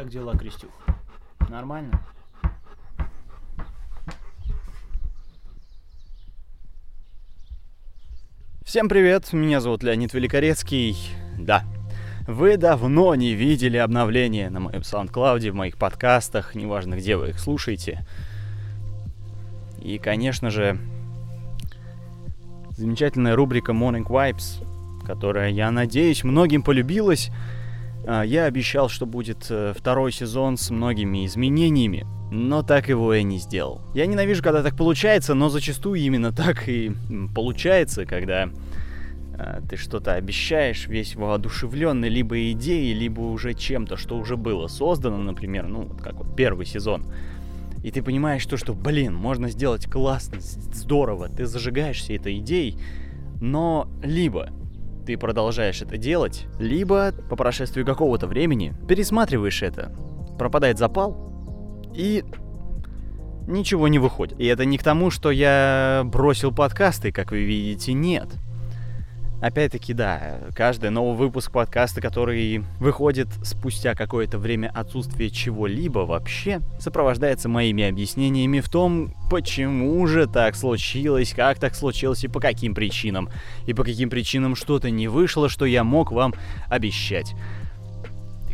Как дела, Крестюк? Нормально? Всем привет, меня зовут Леонид Великорецкий. Да, вы давно не видели обновления на моем SoundCloud, в моих подкастах, неважно где вы их слушаете. И, конечно же, замечательная рубрика Morning Vibes, которая, я надеюсь, многим полюбилась. А, я обещал, что будет э, второй сезон с многими изменениями, но так его и не сделал. Я ненавижу, когда так получается, но зачастую именно так и получается, когда э, ты что-то обещаешь, весь воодушевленный либо идеей, либо уже чем-то, что уже было создано, например, ну, вот как вот первый сезон. И ты понимаешь то, что, блин, можно сделать классно, здорово, ты зажигаешься этой идеей, но либо ты продолжаешь это делать, либо по прошествии какого-то времени пересматриваешь это, пропадает запал, и ничего не выходит. И это не к тому, что я бросил подкасты, как вы видите, нет. Опять-таки, да, каждый новый выпуск подкаста, который выходит спустя какое-то время отсутствия чего-либо вообще, сопровождается моими объяснениями в том, почему же так случилось, как так случилось и по каким причинам. И по каким причинам что-то не вышло, что я мог вам обещать.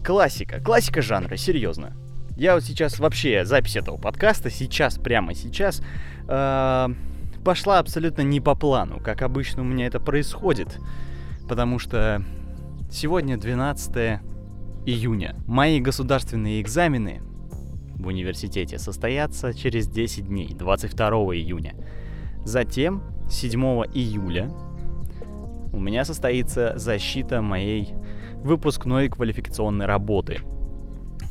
Классика, классика жанра, серьезно. Я вот сейчас вообще запись этого подкаста, сейчас, прямо сейчас, э пошла абсолютно не по плану, как обычно у меня это происходит. Потому что сегодня 12 июня. Мои государственные экзамены в университете состоятся через 10 дней, 22 июня. Затем, 7 июля, у меня состоится защита моей выпускной квалификационной работы.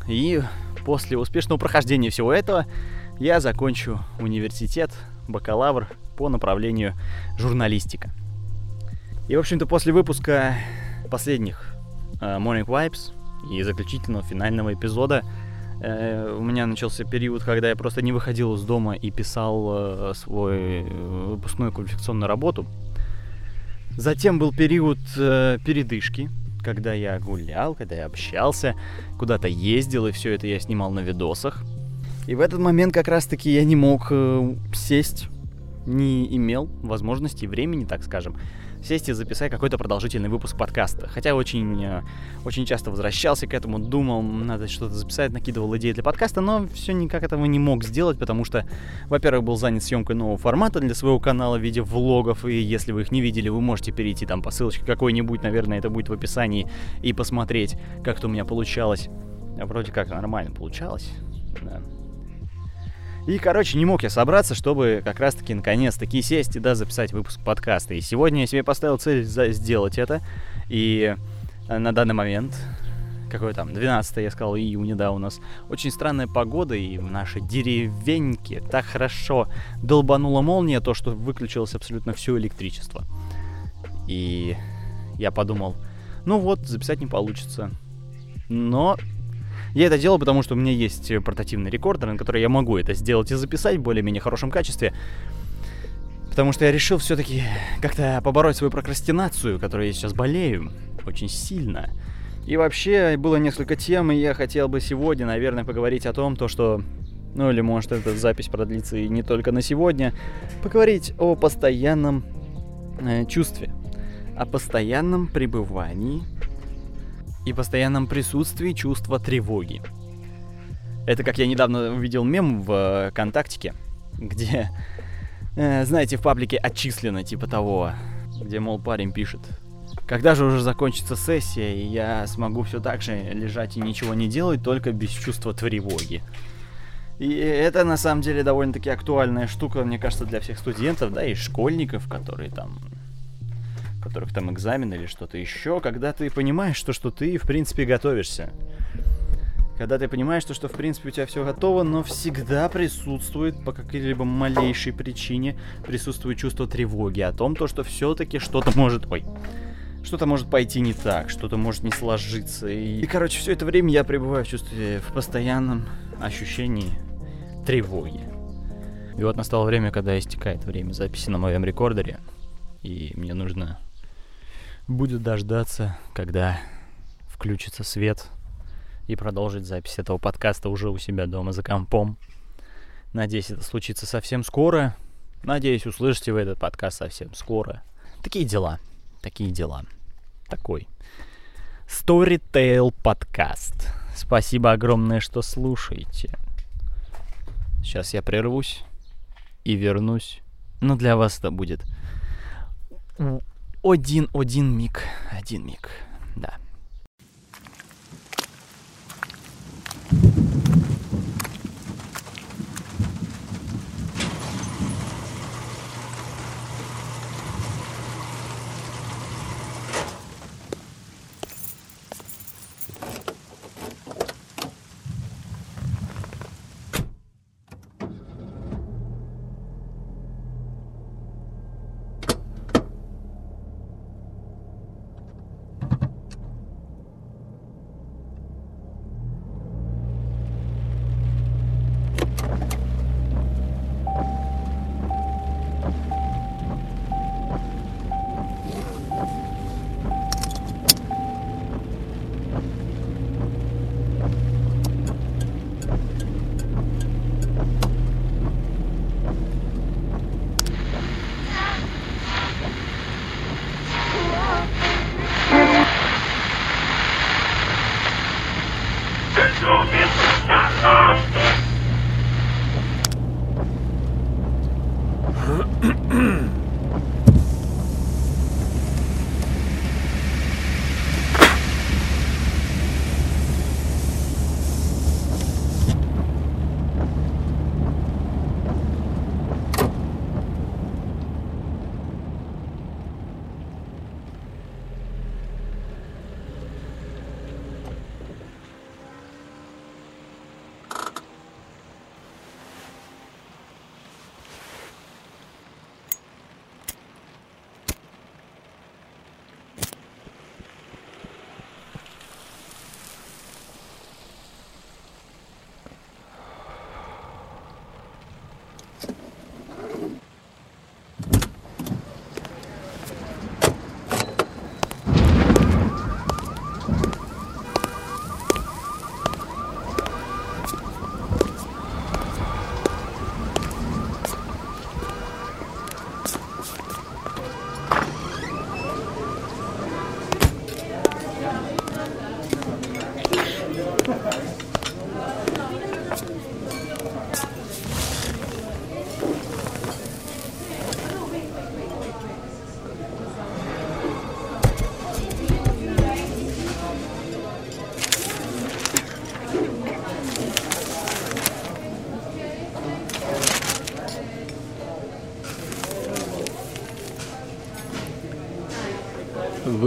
И после успешного прохождения всего этого я закончу университет, бакалавр по направлению журналистика. И, в общем-то, после выпуска последних uh, Morning Vibes и заключительного финального эпизода uh, у меня начался период, когда я просто не выходил из дома и писал uh, свой выпускную квалификационную работу. Затем был период передышки, когда я гулял, когда я общался, куда-то ездил, и все это я снимал на видосах. И в этот момент как раз-таки я не мог э, сесть не имел возможности, времени, так скажем, сесть и записать какой-то продолжительный выпуск подкаста. Хотя очень, э, очень часто возвращался к этому, думал, надо что-то записать, накидывал идеи для подкаста, но все никак этого не мог сделать, потому что, во-первых, был занят съемкой нового формата для своего канала в виде влогов, и если вы их не видели, вы можете перейти там по ссылочке какой-нибудь, наверное, это будет в описании, и посмотреть, как это у меня получалось. Вроде как нормально получалось, да. И, короче, не мог я собраться, чтобы как раз-таки наконец-таки сесть и, да, записать выпуск подкаста. И сегодня я себе поставил цель сделать это. И э, на данный момент, какой там, 12 я сказал, июня, да, у нас очень странная погода, и в нашей деревеньке так хорошо долбанула молния, то, что выключилось абсолютно все электричество. И я подумал, ну вот, записать не получится. Но я это делал, потому что у меня есть э, портативный рекордер, на который я могу это сделать и записать в более-менее хорошем качестве. Потому что я решил все-таки как-то побороть свою прокрастинацию, которой я сейчас болею очень сильно. И вообще было несколько тем, и я хотел бы сегодня, наверное, поговорить о том, то, что ну или может эта запись продлится и не только на сегодня, поговорить о постоянном э, чувстве, о постоянном пребывании и постоянном присутствии чувства тревоги. Это как я недавно увидел мем в э, ВКонтактике, где, э, знаете, в паблике отчислено типа того, где, мол, парень пишет, когда же уже закончится сессия, и я смогу все так же лежать и ничего не делать, только без чувства тревоги. И это на самом деле довольно-таки актуальная штука, мне кажется, для всех студентов, да, и школьников, которые там которых там экзамен или что-то еще, когда ты понимаешь, что, что ты, в принципе, готовишься. Когда ты понимаешь, что, что в принципе у тебя все готово, но всегда присутствует по какой-либо малейшей причине присутствует чувство тревоги о том, то, что все-таки что-то может... Ой, что-то может пойти не так, что-то может не сложиться. И, и короче, все это время я пребываю в чувстве, в постоянном ощущении тревоги. И вот настало время, когда истекает время записи на моем рекордере. И мне нужно будет дождаться, когда включится свет, и продолжить запись этого подкаста уже у себя дома за компом. Надеюсь, это случится совсем скоро. Надеюсь, услышите вы этот подкаст совсем скоро. Такие дела. Такие дела. Такой. Storytale подкаст. Спасибо огромное, что слушаете. Сейчас я прервусь и вернусь. Но для вас это будет один, один миг. Один миг. Да.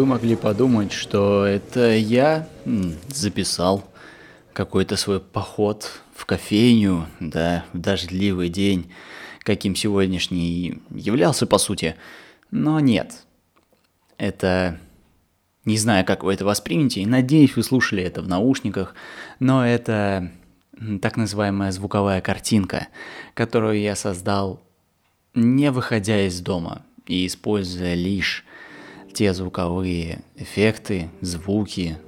Могли подумать, что это я записал какой-то свой поход в кофейню, да, в дождливый день, каким сегодняшний являлся по сути. Но нет. Это... Не знаю, как вы это воспримете, и надеюсь, вы слушали это в наушниках, но это так называемая звуковая картинка, которую я создал не выходя из дома и используя лишь те звуковые эффекты, звуки,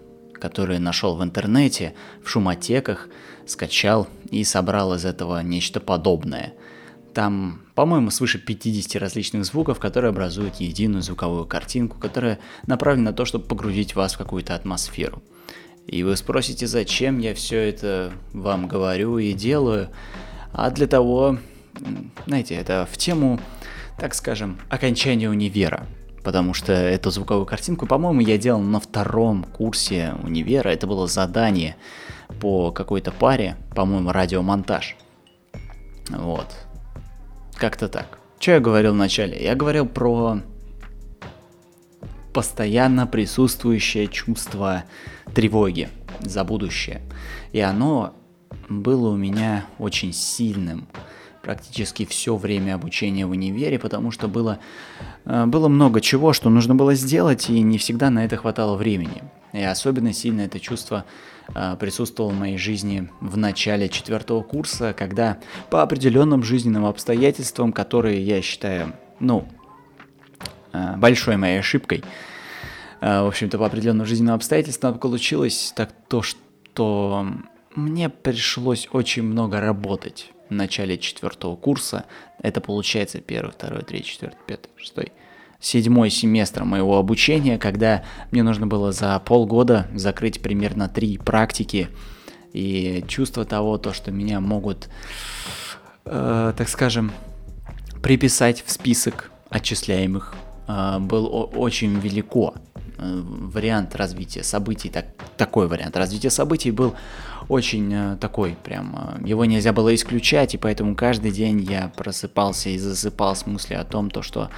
которые нашел в интернете, в шумотеках, скачал и собрал из этого нечто подобное. Там, по-моему, свыше 50 различных звуков, которые образуют единую звуковую картинку, которая направлена на то, чтобы погрузить вас в какую-то атмосферу. И вы спросите, зачем я все это вам говорю и делаю? А для того, знаете, это в тему, так скажем, окончания универа – потому что эту звуковую картинку, по-моему, я делал на втором курсе универа. Это было задание по какой-то паре, по-моему, радиомонтаж. Вот. Как-то так. Что я говорил вначале? Я говорил про постоянно присутствующее чувство тревоги за будущее. И оно было у меня очень сильным практически все время обучения в универе, потому что было, э, было много чего, что нужно было сделать, и не всегда на это хватало времени. И особенно сильно это чувство э, присутствовало в моей жизни в начале четвертого курса, когда по определенным жизненным обстоятельствам, которые я считаю, ну, э, большой моей ошибкой, в общем-то, по определенным жизненным обстоятельствам получилось так то, что что мне пришлось очень много работать в начале четвертого курса. Это получается первый, второй, третий, четвертый, пятый, шестой, седьмой семестр моего обучения, когда мне нужно было за полгода закрыть примерно три практики. И чувство того, то, что меня могут, э, так скажем, приписать в список отчисляемых, э, был очень велико. Э, вариант развития событий, так, такой вариант развития событий был очень э, такой, прям, э, его нельзя было исключать, и поэтому каждый день я просыпался и засыпал с мыслью о том, то, что,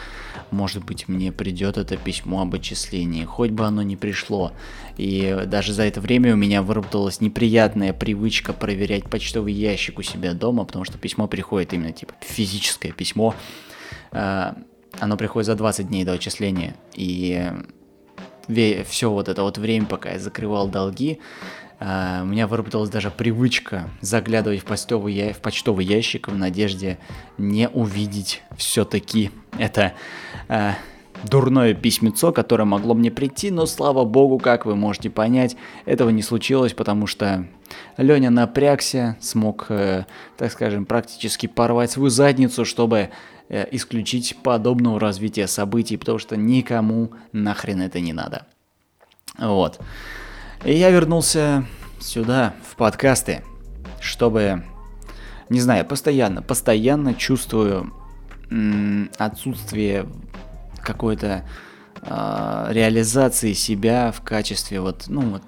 может быть, мне придет это письмо об отчислении, хоть бы оно не пришло. И даже за это время у меня выработалась неприятная привычка проверять почтовый ящик у себя дома, потому что письмо приходит именно, типа, физическое письмо, э, оно приходит за 20 дней до отчисления, и все вот это вот время, пока я закрывал долги, у меня выработалась даже привычка заглядывать в почтовый, в почтовый ящик в надежде не увидеть все-таки это uh, дурное письмецо, которое могло мне прийти, но слава богу, как вы можете понять, этого не случилось, потому что Леня напрягся, смог, uh, так скажем, практически порвать свою задницу, чтобы э, исключить подобного развития событий, потому что никому нахрен это не надо. Вот. И я вернулся сюда, в подкасты, чтобы, не знаю, постоянно, постоянно чувствую м- отсутствие какой-то э, реализации себя в качестве вот, ну вот,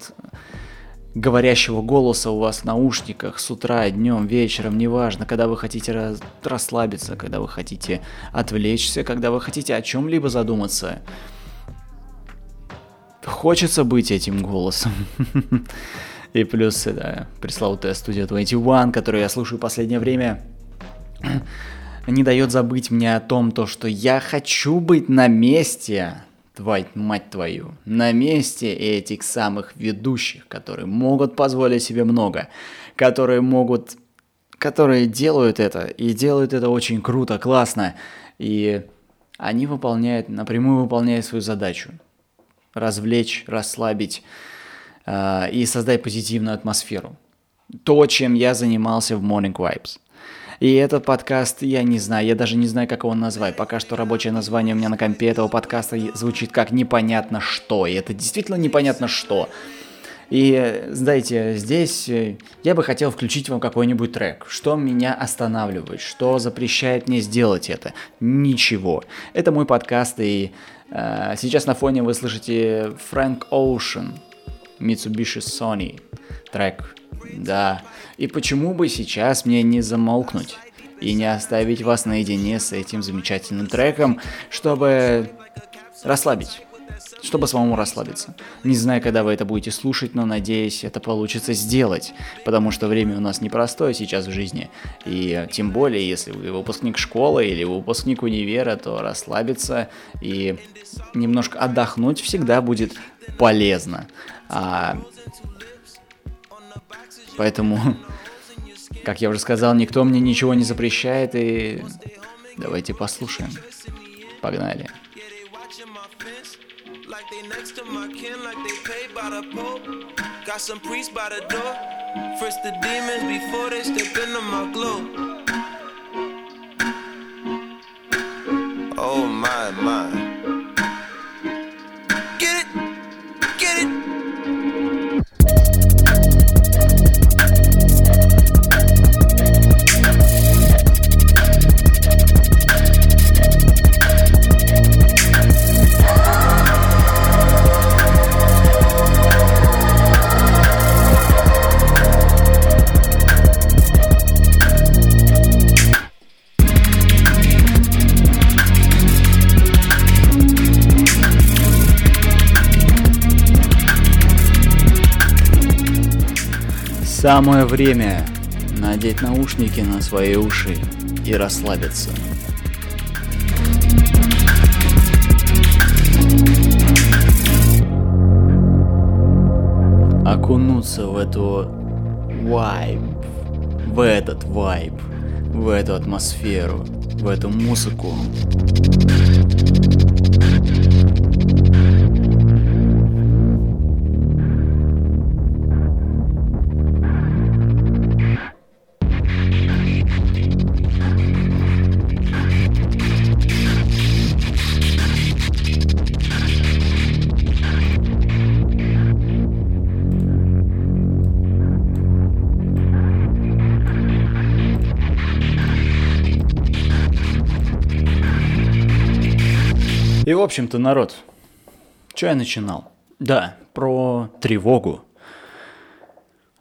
говорящего голоса у вас в наушниках с утра, днем, вечером, неважно, когда вы хотите раз, расслабиться, когда вы хотите отвлечься, когда вы хотите о чем-либо задуматься. Хочется быть этим голосом. И плюс, да, пресловутая студия 21, которую я слушаю последнее время, не дает забыть мне о том, то, что я хочу быть на месте, твой, мать твою, на месте этих самых ведущих, которые могут позволить себе много, которые могут, которые делают это, и делают это очень круто, классно, и они выполняют, напрямую выполняют свою задачу развлечь, расслабить э, и создать позитивную атмосферу. То, чем я занимался в Morning Vibes. И этот подкаст, я не знаю, я даже не знаю, как его назвать. Пока что рабочее название у меня на компе этого подкаста звучит как непонятно что. И это действительно непонятно что. И, знаете, здесь э, я бы хотел включить вам какой-нибудь трек. Что меня останавливает? Что запрещает мне сделать это? Ничего. Это мой подкаст, и Э, сейчас на фоне вы слышите Frank Ocean, Mitsubishi Sony трек. Да. И почему бы сейчас мне не замолкнуть и не оставить вас наедине с этим замечательным треком, чтобы расслабить чтобы самому расслабиться. Не знаю, когда вы это будете слушать, но надеюсь, это получится сделать, потому что время у нас непростое сейчас в жизни, и тем более, если вы выпускник школы или выпускник универа, то расслабиться и немножко отдохнуть всегда будет полезно. А... Поэтому, как я уже сказал, никто мне ничего не запрещает, и давайте послушаем. Погнали. They next to my kin, like they paid by the Pope. Got some priests by the door. First the demons before they step into my glow. Oh my, my. Самое время надеть наушники на свои уши и расслабиться. Окунуться в эту вайб, в этот вайб, в эту атмосферу, в эту музыку. Общем-то, народ, что я начинал? Да, про тревогу.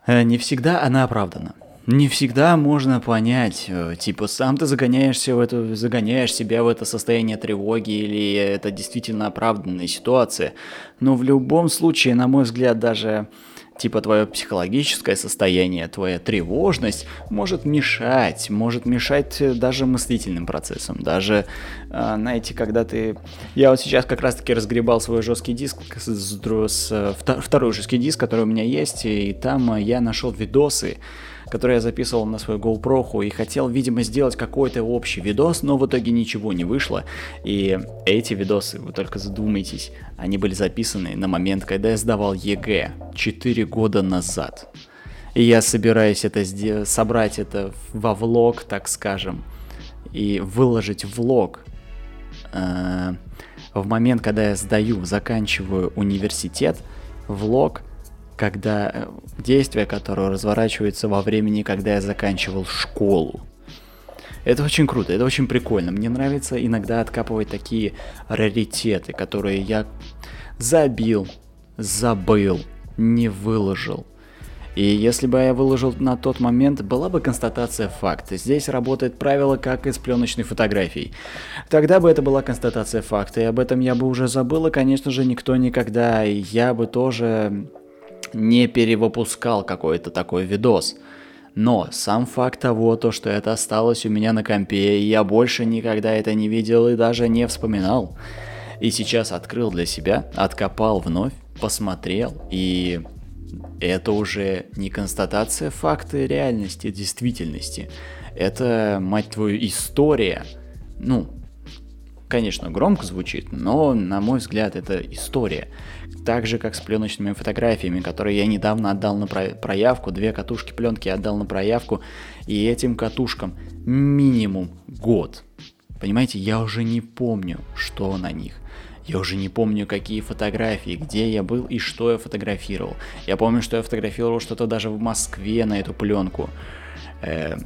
Э, не всегда она оправдана. Не всегда можно понять, э, типа, сам ты загоняешься в эту, загоняешь себя в это состояние тревоги, или это действительно оправданная ситуация. Но в любом случае, на мой взгляд, даже типа твое психологическое состояние, твоя тревожность может мешать, может мешать э, даже мыслительным процессам, даже, э, знаете, когда ты... Я вот сейчас как раз-таки разгребал свой жесткий диск, с, с, с, э, второй жесткий диск, который у меня есть, и там я нашел видосы, который я записывал на свою GoPro и хотел, видимо, сделать какой-то общий видос, но в итоге ничего не вышло. И эти видосы, вы только задумайтесь, они были записаны на момент, когда я сдавал ЕГЭ 4 года назад. И я собираюсь это собрать это во влог, так скажем, и выложить влог э, в момент, когда я сдаю, заканчиваю университет, влог – когда э, действие, которое разворачивается во времени, когда я заканчивал школу. Это очень круто, это очень прикольно. Мне нравится иногда откапывать такие раритеты, которые я забил, забыл, не выложил. И если бы я выложил на тот момент, была бы констатация факта. Здесь работает правило, как и с пленочной фотографией. Тогда бы это была констатация факта, и об этом я бы уже забыл, и, конечно же, никто никогда, и я бы тоже не перевыпускал какой-то такой видос. Но сам факт того, то, что это осталось у меня на компе, и я больше никогда это не видел и даже не вспоминал. И сейчас открыл для себя, откопал вновь, посмотрел, и это уже не констатация факта реальности, действительности. Это, мать твою, история. Ну, конечно, громко звучит, но, на мой взгляд, это история. Так же, как с пленочными фотографиями, которые я недавно отдал на проявку, две катушки пленки отдал на проявку, и этим катушкам минимум год. Понимаете, я уже не помню, что на них. Я уже не помню, какие фотографии, где я был и что я фотографировал. Я помню, что я фотографировал что-то даже в Москве на эту пленку. Э,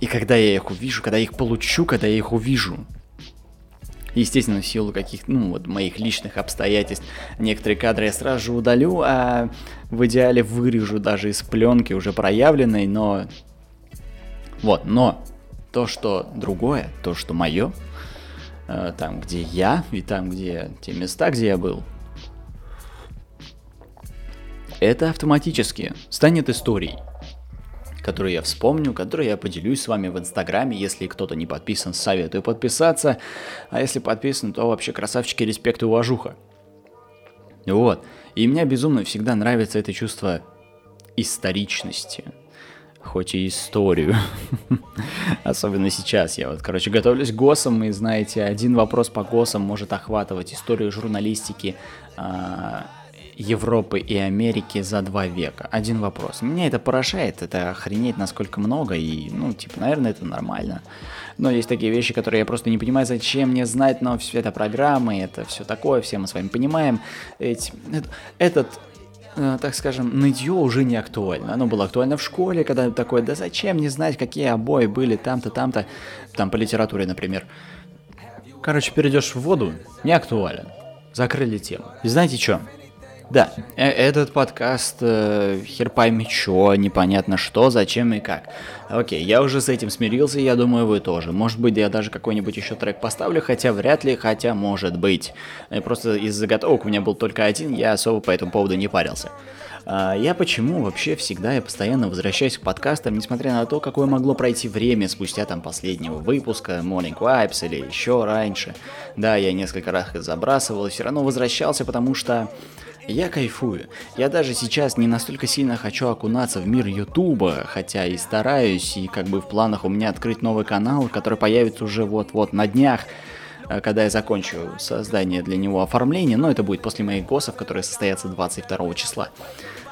и когда я их увижу, когда я их получу, когда я их увижу, Естественно, в силу каких ну, вот моих личных обстоятельств, некоторые кадры я сразу же удалю, а в идеале вырежу даже из пленки уже проявленной, но... Вот, но то, что другое, то, что мое, э, там, где я, и там, где те места, где я был, это автоматически станет историей которые я вспомню, которые я поделюсь с вами в Инстаграме. Если кто-то не подписан, советую подписаться. А если подписан, то вообще красавчики, респект и уважуха. Вот. И мне безумно всегда нравится это чувство историчности. Хоть и историю. Особенно сейчас. Я вот, короче, готовлюсь к ГОСам, и знаете, один вопрос по ГОСам может охватывать историю журналистики, а, Европы и Америки за два века. Один вопрос. Меня это поражает, это охренеть насколько много, и, ну, типа, наверное, это нормально. Но есть такие вещи, которые я просто не понимаю, зачем мне знать, но все это программы, это все такое, все мы с вами понимаем. Эти, этот э, так скажем, нытье уже не актуально. Оно было актуально в школе, когда такое, да зачем не знать, какие обои были там-то, там-то, там по литературе, например. Короче, перейдешь в воду, не актуален. Закрыли тему. И знаете что? Да, э, этот подкаст э, хер пойми чё, непонятно что, зачем и как. Окей, я уже с этим смирился, я думаю, вы тоже. Может быть, я даже какой-нибудь еще трек поставлю, хотя вряд ли, хотя может быть. Э, просто из заготовок у меня был только один, я особо по этому поводу не парился. А, я почему вообще всегда и постоянно возвращаюсь к подкастам, несмотря на то, какое могло пройти время спустя там последнего выпуска, Morning Vibes или еще раньше. Да, я несколько раз их забрасывал и все равно возвращался, потому что я кайфую. Я даже сейчас не настолько сильно хочу окунаться в мир Ютуба, хотя и стараюсь, и как бы в планах у меня открыть новый канал, который появится уже вот-вот на днях э, когда я закончу создание для него оформления, но это будет после моих госов, которые состоятся 22 числа.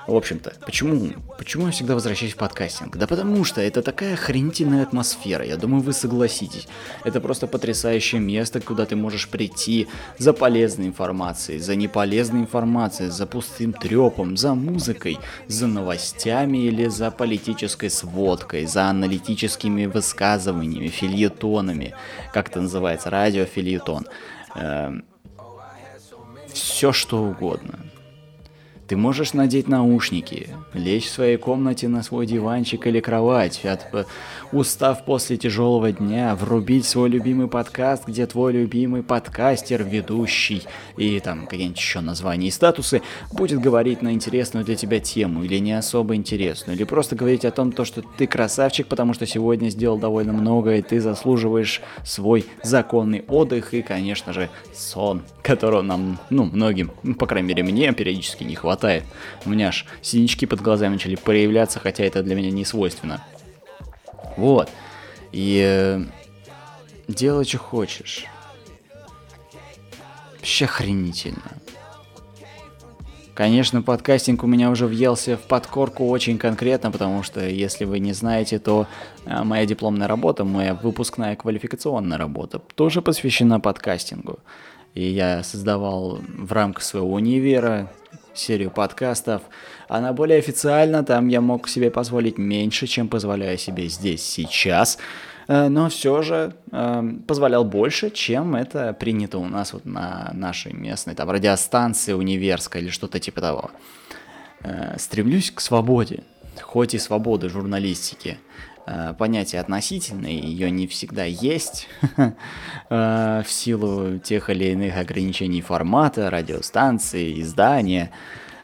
В общем-то, почему? Почему я всегда возвращаюсь в подкастинг? Да потому что это такая охренительная атмосфера, я думаю, вы согласитесь. Это просто потрясающее место, куда ты можешь прийти за полезной информацией, за неполезной информацией, за пустым трепом, за музыкой, за новостями или за политической сводкой, за аналитическими высказываниями, фильетонами, как это называется, радиофильетон. э, все что угодно. Ты можешь надеть наушники, лечь в своей комнате на свой диванчик или кровать, от, устав после тяжелого дня, врубить свой любимый подкаст, где твой любимый подкастер, ведущий и там какие-нибудь еще названия и статусы будет говорить на интересную для тебя тему или не особо интересную, или просто говорить о том, то, что ты красавчик, потому что сегодня сделал довольно много, и ты заслуживаешь свой законный отдых и, конечно же, сон, которого нам, ну, многим, по крайней мере, мне периодически не хватает хватает. У меня аж синячки под глазами начали проявляться, хотя это для меня не свойственно. Вот. И э, делай, что хочешь. Вообще охренительно. Конечно, подкастинг у меня уже въелся в подкорку очень конкретно, потому что, если вы не знаете, то э, моя дипломная работа, моя выпускная квалификационная работа тоже посвящена подкастингу. И я создавал в рамках своего универа серию подкастов. Она более официальна, там я мог себе позволить меньше, чем позволяю себе здесь сейчас. Э, но все же э, позволял больше, чем это принято у нас вот на нашей местной там радиостанции универской или что-то типа того. Э, стремлюсь к свободе, хоть и свободы журналистики. Э, понятие относительное, ее не всегда есть э, в силу тех или иных ограничений формата, радиостанции, издания,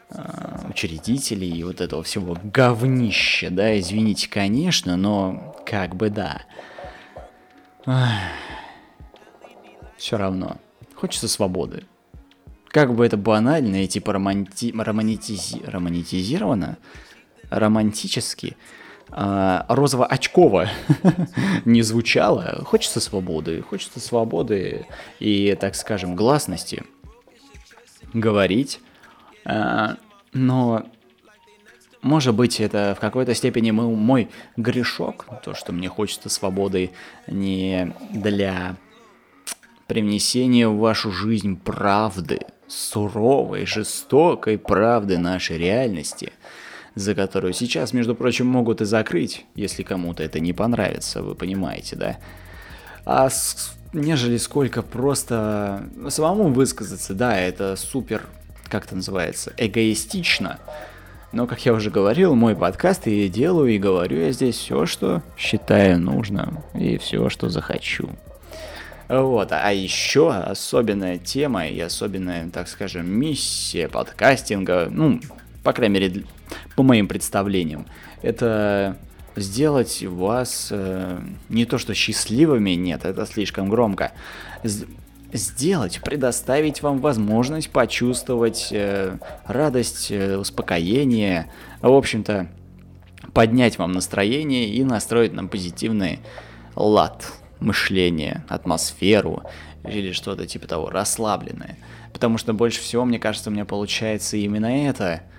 э, учредителей и вот этого всего говнища, да, извините, конечно, но как бы да. Все равно. Хочется свободы. Как бы это банально и типа романти... романтизи... романтизировано, романтически, а, розово-очково не звучало. Хочется свободы, хочется свободы и, так скажем, гласности говорить. А, но, может быть, это в какой-то степени мой грешок, то, что мне хочется свободы не для привнесения в вашу жизнь правды, суровой, жестокой правды нашей реальности – за которую сейчас, между прочим, могут и закрыть, если кому-то это не понравится, вы понимаете, да? А с... нежели сколько просто самому высказаться, да, это супер, как это называется, эгоистично. Но, как я уже говорил, мой подкаст и делаю, и говорю я здесь все, что считаю нужным, и все, что захочу. Вот, а еще особенная тема и особенная, так скажем, миссия подкастинга, ну, по крайней мере, по моим представлениям, это сделать вас э, не то что счастливыми, нет, это слишком громко, сделать, предоставить вам возможность почувствовать э, радость, э, успокоение, в общем-то, поднять вам настроение и настроить на позитивный лад мышления, атмосферу или что-то типа того, расслабленное. Потому что больше всего, мне кажется, у меня получается именно это –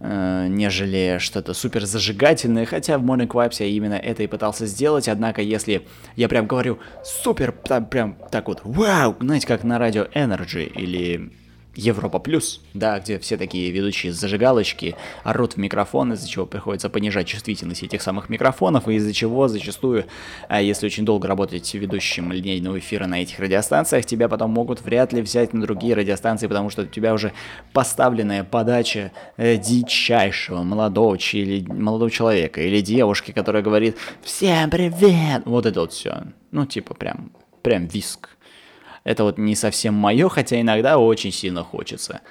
нежели что-то супер зажигательное, хотя в Morning Vibes я именно это и пытался сделать, однако если я прям говорю супер, там прям так вот, вау, знаете, как на радио Energy или Европа Плюс, да, где все такие ведущие зажигалочки орут в микрофон, из-за чего приходится понижать чувствительность этих самых микрофонов, и из-за чего зачастую, а если очень долго работать ведущим линейного эфира на этих радиостанциях, тебя потом могут вряд ли взять на другие радиостанции, потому что у тебя уже поставленная подача э, дичайшего молодого, или, молодого человека или девушки, которая говорит «Всем привет!» Вот это вот все. Ну, типа прям, прям виск. Это вот не совсем мое, хотя иногда очень сильно хочется.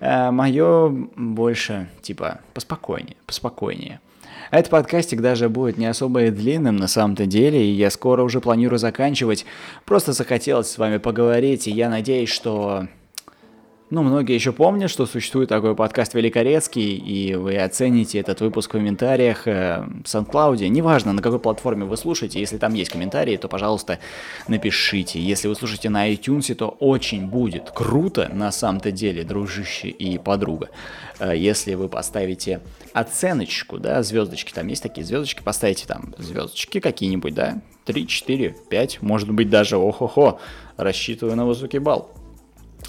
А мое больше, типа, поспокойнее, поспокойнее. Этот подкастик даже будет не особо и длинным на самом-то деле, и я скоро уже планирую заканчивать. Просто захотелось с вами поговорить, и я надеюсь, что ну, многие еще помнят, что существует такой подкаст Великорецкий, и вы оцените этот выпуск в комментариях э, в SoundCloud. Неважно, на какой платформе вы слушаете, если там есть комментарии, то, пожалуйста, напишите. Если вы слушаете на iTunes, то очень будет круто, на самом-то деле, дружище и подруга, э, если вы поставите оценочку, да, звездочки, там есть такие звездочки, поставите там звездочки какие-нибудь, да, 3, 4, 5, может быть даже, охо-хо, рассчитываю на высокий балл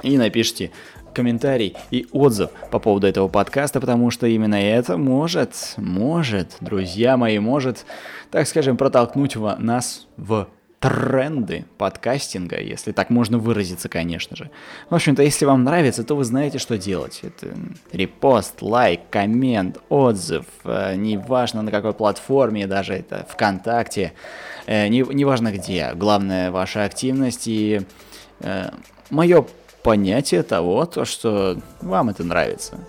и напишите комментарий и отзыв по поводу этого подкаста, потому что именно это может, может, друзья мои, может, так скажем, протолкнуть нас в тренды подкастинга, если так можно выразиться, конечно же. В общем-то, если вам нравится, то вы знаете, что делать. Это репост, лайк, коммент, отзыв, э, неважно на какой платформе, даже это ВКонтакте, э, не, неважно где. Главное, ваша активность и э, мое понятие того, то, что вам это нравится.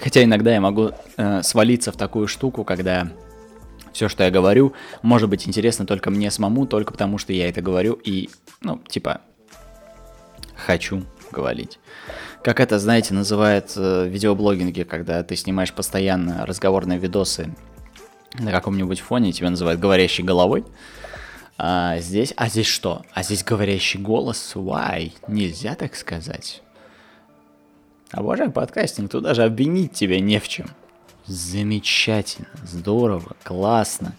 Хотя иногда я могу э, свалиться в такую штуку, когда все, что я говорю, может быть интересно только мне самому, только потому что я это говорю и, ну, типа, хочу говорить. Как это, знаете, называют э, видеоблогинги, когда ты снимаешь постоянно разговорные видосы на каком-нибудь фоне, тебя называют говорящей головой. А здесь, а здесь что? А здесь говорящий голос? Why? Нельзя так сказать. Обожаю подкастинг, тут даже обвинить тебя не в чем. Замечательно, здорово, классно.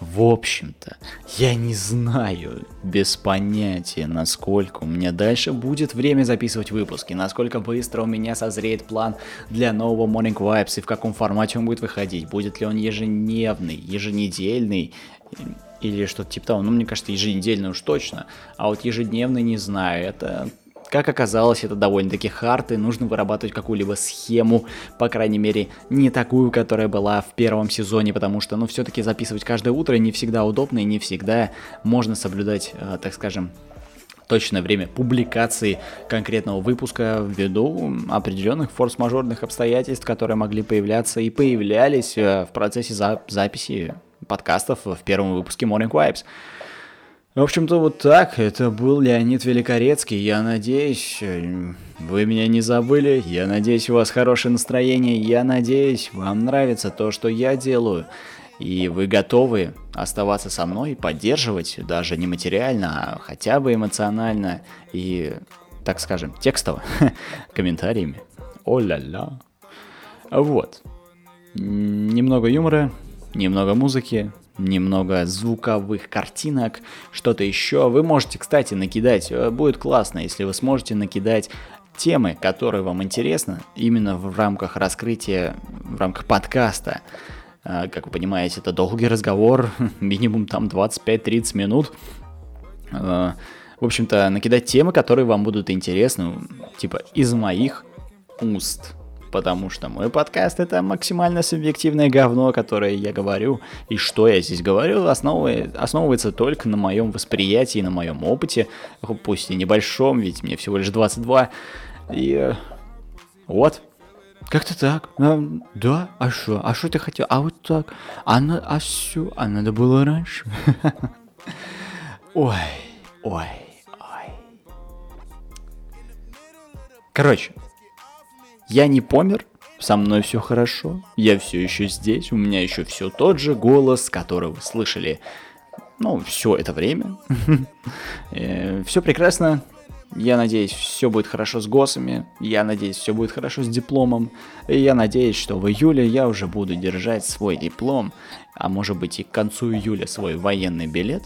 В общем-то, я не знаю, без понятия, насколько у меня дальше будет время записывать выпуски, насколько быстро у меня созреет план для нового Morning Vibes и в каком формате он будет выходить, будет ли он ежедневный, еженедельный или что-то типа того. Ну, мне кажется, еженедельный уж точно, а вот ежедневный не знаю, это как оказалось, это довольно-таки хард, и нужно вырабатывать какую-либо схему, по крайней мере, не такую, которая была в первом сезоне, потому что, ну, все-таки записывать каждое утро не всегда удобно, и не всегда можно соблюдать, э, так скажем, точное время публикации конкретного выпуска ввиду определенных форс-мажорных обстоятельств, которые могли появляться и появлялись э, в процессе за записи подкастов в первом выпуске Morning Vibes. В общем-то, вот так. Это был Леонид Великорецкий. Я надеюсь, э, вы меня не забыли. Я надеюсь, у вас хорошее настроение. Я надеюсь, вам нравится то, что я делаю. И вы готовы оставаться со мной, поддерживать даже не материально, а хотя бы эмоционально и, так скажем, текстово, комментариями. О-ля-ля. Вот. Немного юмора, немного музыки, немного звуковых картинок, что-то еще. Вы можете, кстати, накидать, э, будет классно, если вы сможете накидать темы, которые вам интересны, именно в рамках раскрытия, в рамках подкаста. Э, как вы понимаете, это долгий разговор, минимум там 25-30 минут. Э, в общем-то, накидать темы, которые вам будут интересны, типа из моих уст потому что мой подкаст это максимально субъективное говно, которое я говорю, и что я здесь говорю, основывается, основывается только на моем восприятии, на моем опыте, пусть и небольшом, ведь мне всего лишь 22, и э, вот. Как-то так. А, да, а что? А что ты хотел? А вот так. А, на, а все? А надо было раньше. Ой, ой, ой. Короче, я не помер, со мной все хорошо, я все еще здесь, у меня еще все тот же голос, который вы слышали, ну, все это время. Э, все прекрасно, я надеюсь, все будет хорошо с ГОСами, я надеюсь, все будет хорошо с дипломом, и я надеюсь, что в июле я уже буду держать свой диплом, а может быть и к концу июля свой военный билет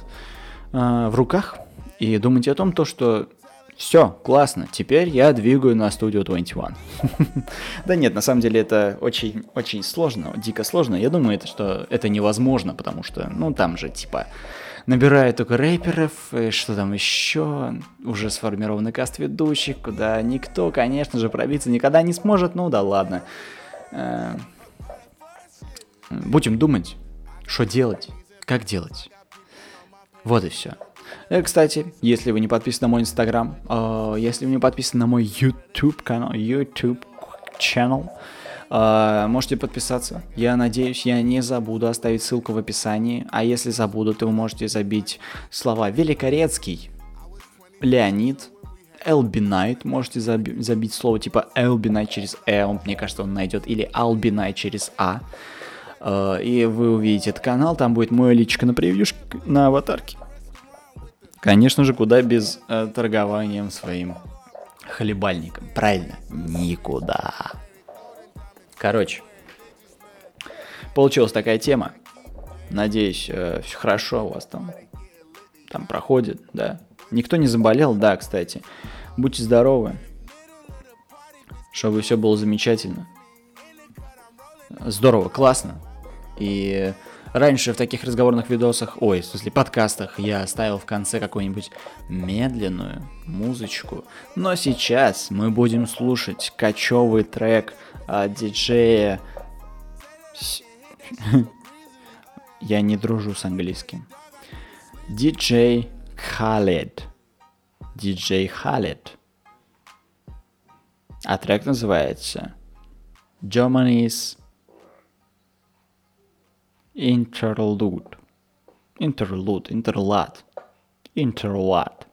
э, в руках, и думать о том, то, что все, классно, теперь я двигаю на студию 21. да нет, на самом деле это очень, очень сложно, дико сложно. Я думаю, это, что это невозможно, потому что, ну, там же, типа, набирают только рэперов, и что там еще, уже сформированный каст ведущих, куда никто, конечно же, пробиться никогда не сможет, ну да ладно. Э, будем думать, что делать, как делать. Вот и все. Э, кстати, если вы не подписаны на мой инстаграм, э, если вы не подписаны на мой YouTube канал, YouTube channel, э, можете подписаться. Я надеюсь, я не забуду оставить ссылку в описании. А если забуду, то вы можете забить слова Великорецкий, Леонид, Элбинайт, можете заби- забить слово типа Элбинайт через Э, он, мне кажется, он найдет, или Албинайт через А. Uh, и вы увидите этот канал, там будет мое личико на превьюшке, на аватарке. Конечно же, куда без э, торгованием своим хлебальником. Правильно? Никуда. Короче, получилась такая тема. Надеюсь, э, все хорошо у вас там, там проходит, да. Никто не заболел, да, кстати. Будьте здоровы, чтобы все было замечательно. Здорово, классно. И Раньше в таких разговорных видосах, ой, в смысле подкастах, я ставил в конце какую-нибудь медленную музычку. Но сейчас мы будем слушать кочевый трек от диджея... Я не дружу с английским. Диджей Khaled. Диджей Khaled. А трек называется Germany's Interlude. Interlude, Interlad. Interlad.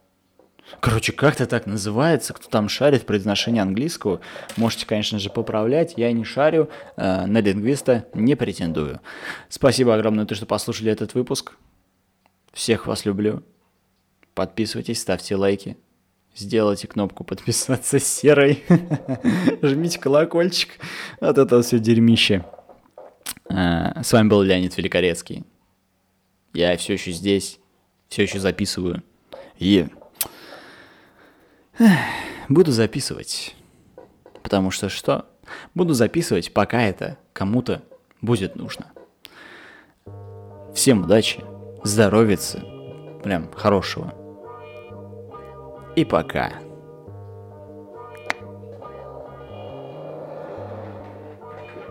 Короче, как-то так называется. Кто там шарит произношение английского, можете, конечно же, поправлять. Я не шарю, э, на лингвиста не претендую. Спасибо огромное, то, что послушали этот выпуск. Всех вас люблю. Подписывайтесь, ставьте лайки. Сделайте кнопку подписаться серой. Жмите колокольчик. Вот это все дерьмище. А, с вами был Леонид Великорецкий. Я все еще здесь, все еще записываю. И буду записывать. Потому что что? Буду записывать, пока это кому-то будет нужно. Всем удачи, здоровья, прям хорошего. И пока.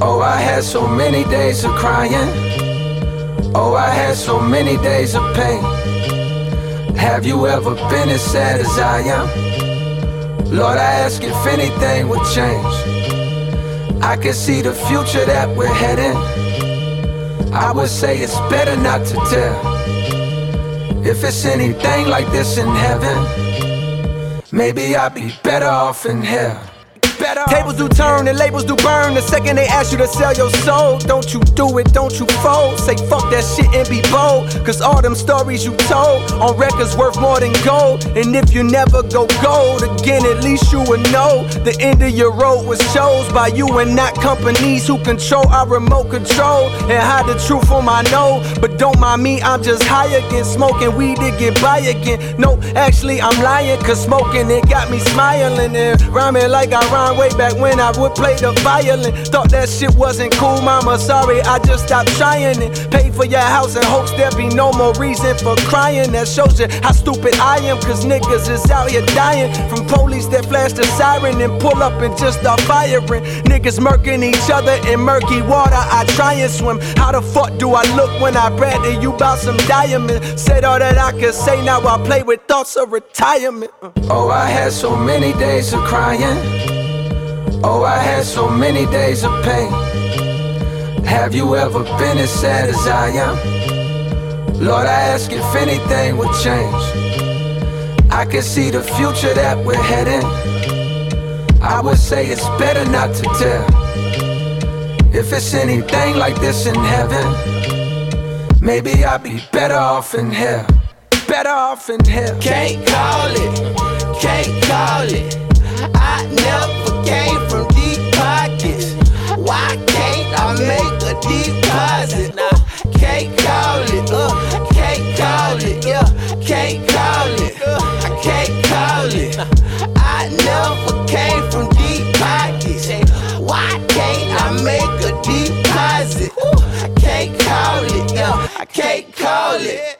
Oh, I had so many days of crying. Oh, I had so many days of pain. Have you ever been as sad as I am? Lord, I ask if anything would change. I can see the future that we're heading. I would say it's better not to tell. If it's anything like this in heaven, maybe I'd be better off in hell better. Tables do turn and labels do burn. The second they ask you to sell your soul, don't you do it, don't you fold. Say fuck that shit and be bold. Cause all them stories you told on records worth more than gold. And if you never go gold again, at least you would know the end of your road was chose by you and not companies who control our remote control and hide the truth on my nose. But don't mind me, I'm just high again, smoking weed to get by again. No, actually, I'm lying, cause smoking it got me smiling and rhyming like I rhyme way back when I would play the violin. Thought that shit wasn't cool, mama. Sorry, I just stopped trying it. Paid for your house in hopes there be no more reason for crying. That shows you how stupid I am, cause niggas is out here dying from police that flash the siren and pull up and just start firing. Niggas murking each other in murky water. I try and swim. How the fuck do I look when I brag to you about some diamonds? Said all that I could say, now I play with thoughts of retirement. Oh, I had so many days of crying. Oh, I had so many days of pain. Have you ever been as sad as I am? Lord, I ask if anything would change. I can see the future that we're heading. I would say it's better not to tell. If it's anything like this in heaven, maybe I'd be better off in hell. Better off in hell. Can't call it, can't call it. I never came from deep pockets. Why can't I make a deposit? Nah, can't call it, uh, can't call it, yeah, can't call it, I can't call it. I never came from deep pockets. Why can't I make a deposit? I can't call it, yeah, I can't